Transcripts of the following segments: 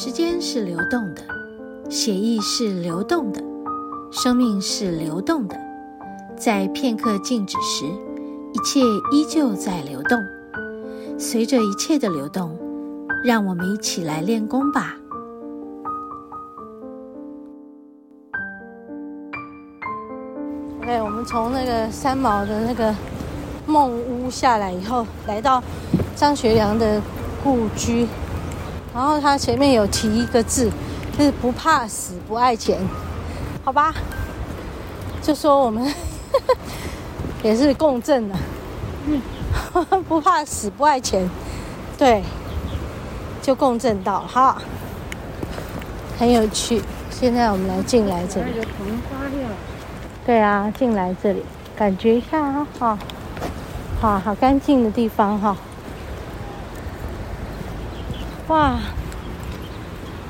时间是流动的，血液是流动的，生命是流动的。在片刻静止时，一切依旧在流动。随着一切的流动，让我们一起来练功吧。OK，我们从那个三毛的那个梦屋下来以后，来到张学良的故居，然后他前面有提一个字，就是不怕死，不爱钱，好吧？就说我们 也是共振的。嗯。不怕死，不爱钱，对，就共振到哈，很有趣。现在我们来进来这里，对啊，进来这里，感觉一下啊，好，好好干净的地方哈。哇，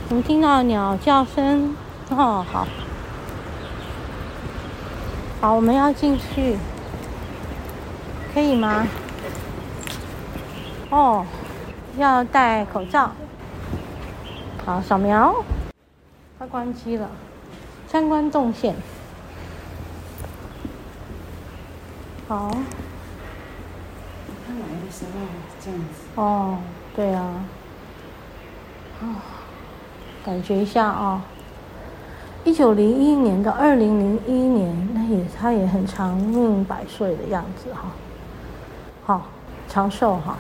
我们听到鸟叫声哦，好，好，我们要进去，可以吗？哦，要戴口罩。好，扫描。它关机了。参观动线。好。他来的时候这样子。哦，对啊。哦，感觉一下啊、哦。一九零一年到二零零一年，那也他也很长命百岁的样子哈。好，长寿哈。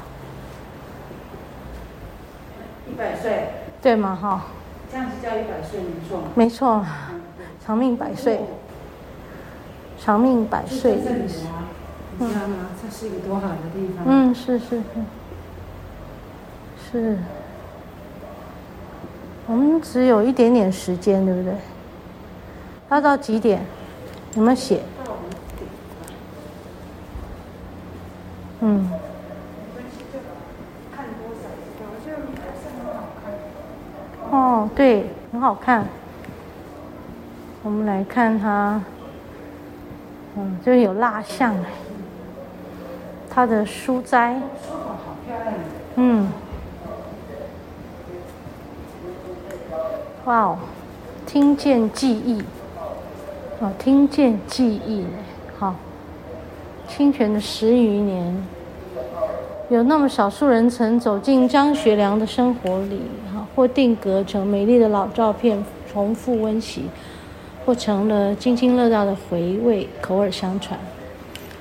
一百岁，对吗？哈，这样子叫一百岁，没错。没错，长命百岁，长命百岁。这里啊，你知道吗？这是一个多好的地方。嗯，是是是，是。我们只有一点点时间，对不对？要到几点？有没有写？嗯。哦，对，很好看。我们来看它，嗯，就有蜡像哎，它的书斋，嗯，哇哦，听见记忆，哦，听见记忆，好，清泉的十余年，有那么少数人曾走进张学良的生活里。哈或定格成美丽的老照片，重复温习；或成了津津乐道的回味，口耳相传。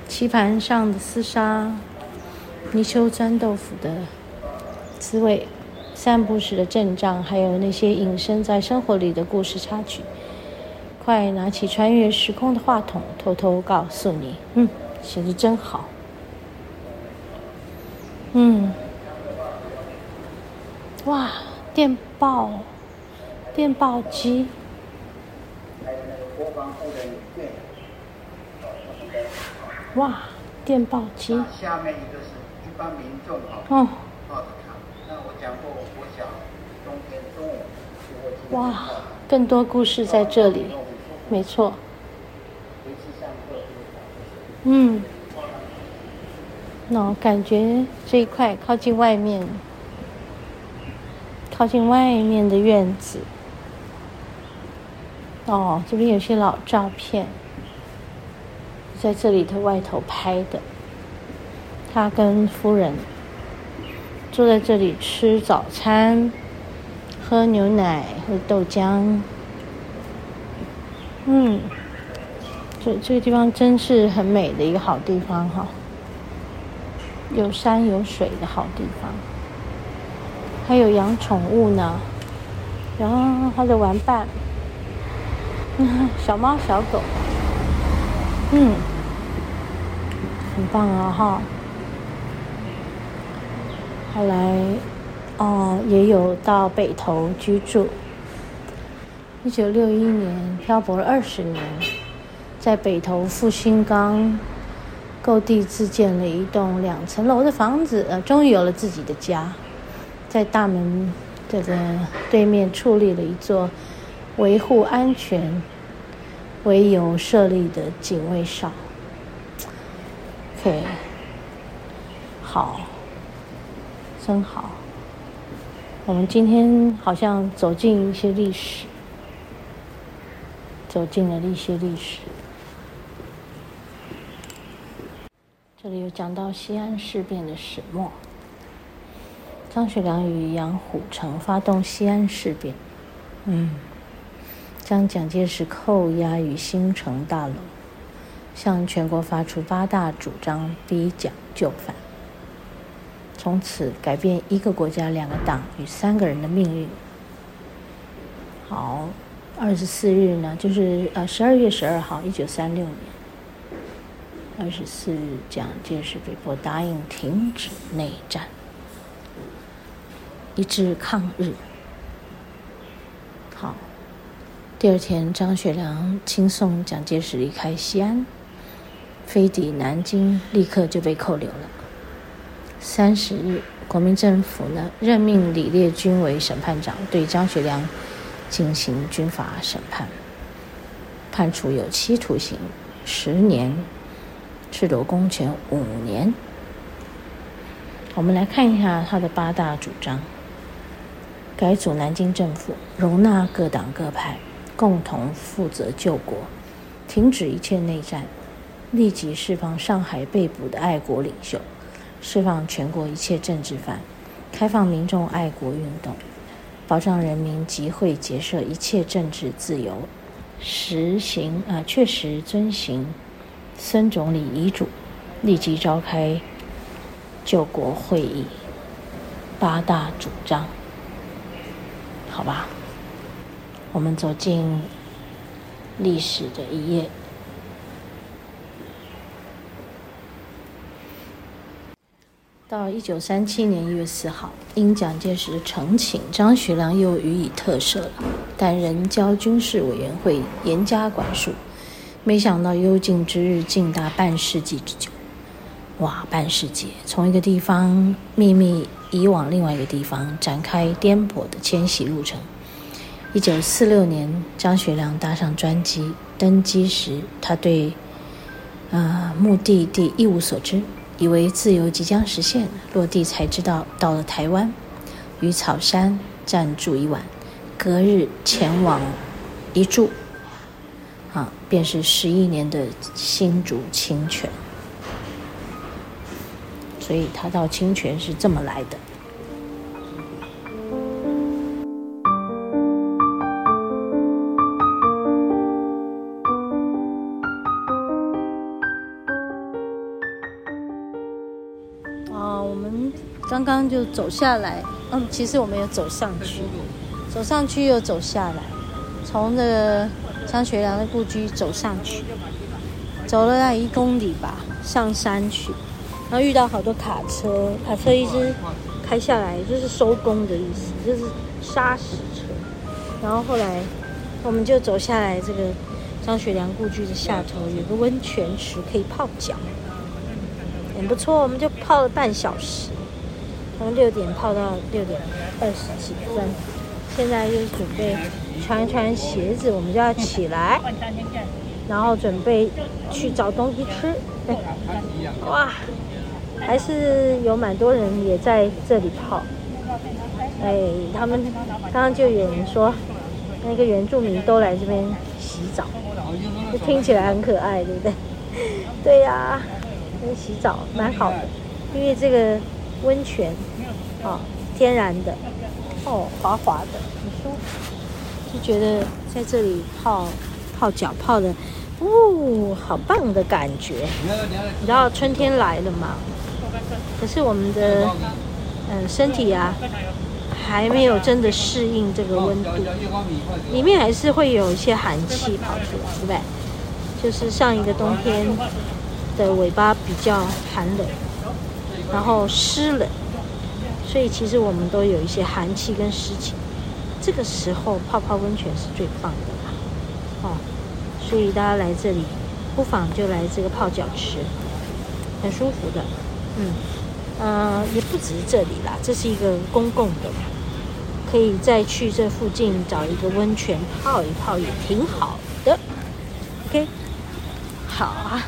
棋盘上的厮杀，泥鳅钻豆腐的滋味，散步时的阵仗，还有那些隐身在生活里的故事插曲。快拿起穿越时空的话筒，偷偷告诉你：嗯，写的真好。嗯，哇。电报，电报机。哇，电报机。下面一个是一般民众啊，哦。哇，更多故事在这里，没错。嗯。那感觉这一块靠近外面。靠近外面的院子，哦，这边有些老照片，在这里头外头拍的。他跟夫人坐在这里吃早餐，喝牛奶，喝豆浆。嗯，这这个地方真是很美的一个好地方哈，有山有水的好地方。还有养宠物呢，然后它的玩伴，小猫小狗，嗯，很棒啊哈。后来，哦，也有到北投居住。一九六一年漂泊了二十年，在北投复兴岗购地自建了一栋两层楼的房子，终于有了自己的家。在大门这个对面矗立了一座维护安全为由设立的警卫哨。OK，好，真好。我们今天好像走进一些历史，走进了一些历史。这里有讲到西安事变的始末，张学良与杨虎城发动西安事变，嗯，将蒋介石扣押于新城大楼，向全国发出八大主张，逼蒋就范。从此改变一个国家、两个党与三个人的命运。好，二十四日呢，就是呃十二月十二号，一九三六年，二十四日，蒋介石被迫答应停止内战，一致抗日。好，第二天，张学良亲送蒋介石离开西安，飞抵南京，立刻就被扣留了。三十日，国民政府呢任命李烈钧为审判长，对张学良进行军法审判，判处有期徒刑十年，褫夺公权五年。我们来看一下他的八大主张：改组南京政府，容纳各党各派，共同负责救国，停止一切内战，立即释放上海被捕的爱国领袖。释放全国一切政治犯，开放民众爱国运动，保障人民集会结社一切政治自由，实行啊，确实遵行孙总理遗嘱，立即召开救国会议。八大主张，好吧，我们走进历史的一页。到一九三七年一月四号，因蒋介石的呈请，张学良又予以特赦了，但仍交军事委员会严加管束。没想到幽禁之日竟达半世纪之久，哇！半世纪，从一个地方秘密移往另外一个地方，展开颠簸的迁徙路程。一九四六年，张学良搭上专机登机时，他对、呃、目的地一无所知。以为自由即将实现，落地才知道到了台湾，于草山暂住一晚，隔日前往一住，啊，便是十一年的新竹清泉。所以他到清泉是这么来的。刚就走下来，嗯，其实我们有走上去，走上去又走下来，从那个张学良的故居走上去，走了那一公里吧，上山去，然后遇到好多卡车，卡车一直开下来，就是收工的意思，就是砂石车。然后后来我们就走下来，这个张学良故居的下头有个温泉池可以泡脚，很不错，我们就泡了半小时。从六点泡到六点二十几分，现在就是准备穿一穿鞋子，我们就要起来，然后准备去找东西吃。哇，还是有蛮多人也在这里泡。哎，他们刚刚就有人说，那个原住民都来这边洗澡，就听起来很可爱，对不对？对呀、洗澡蛮好的，因为这个。温泉，哦，天然的，哦，滑滑的，很舒服，就觉得在这里泡泡脚泡的，哦，好棒的感觉。你知道春天来了嘛？可是我们的嗯、呃、身体啊，还没有真的适应这个温度，里面还是会有一些寒气跑出来，对不对？就是上一个冬天的尾巴比较寒冷。然后湿冷，所以其实我们都有一些寒气跟湿气。这个时候泡泡温泉是最棒的啦，哦，所以大家来这里，不妨就来这个泡脚池，很舒服的。嗯，呃，也不止这里啦，这是一个公共的，可以再去这附近找一个温泉泡一泡，也挺好的。OK，好啊。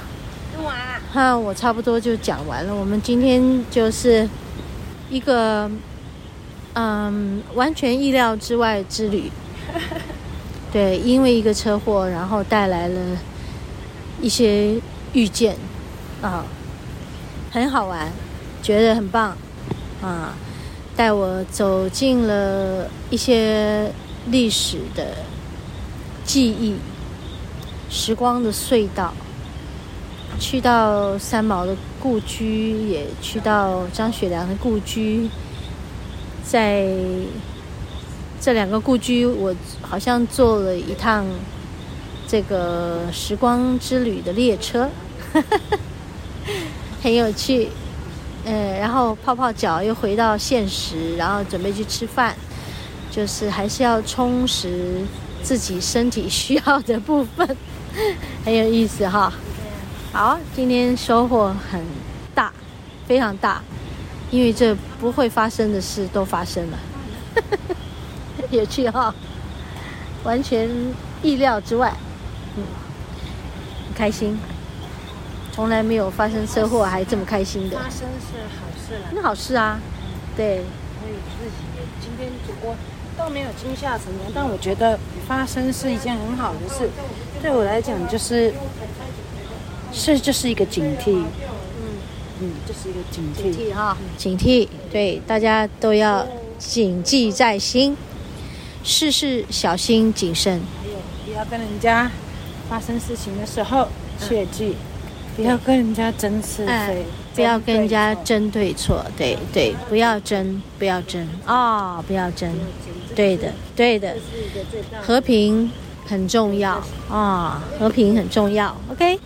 哈，我差不多就讲完了。我们今天就是一个嗯，完全意料之外之旅。对，因为一个车祸，然后带来了一些遇见，啊，很好玩，觉得很棒，啊，带我走进了一些历史的记忆，时光的隧道，去到三毛的故居，也去到张学良的故居，在。这两个故居，我好像坐了一趟这个时光之旅的列车，很有趣。嗯，然后泡泡脚，又回到现实，然后准备去吃饭，就是还是要充实自己身体需要的部分，很有意思哈。好，今天收获很大，非常大，因为这不会发生的事都发生了。有趣哈，完全意料之外，嗯，很开心，从来没有发生车祸还这么开心的。发生是好事了，那好事啊，对。所以自己今天主播倒没有惊吓成功，但我觉得发生是一件很好的事，对我来讲就是是就是一个警惕，嗯。嗯，这是一个警惕，警惕哈，警惕，对，大家都要谨记在心。事事小心谨慎，还有不要跟人家发生事情的时候，切记不要跟人家争是非，不要跟人家争对错，对对，不要争，不要争。啊，不要争，对的对的，和平很重要。啊，和平很重要，OK。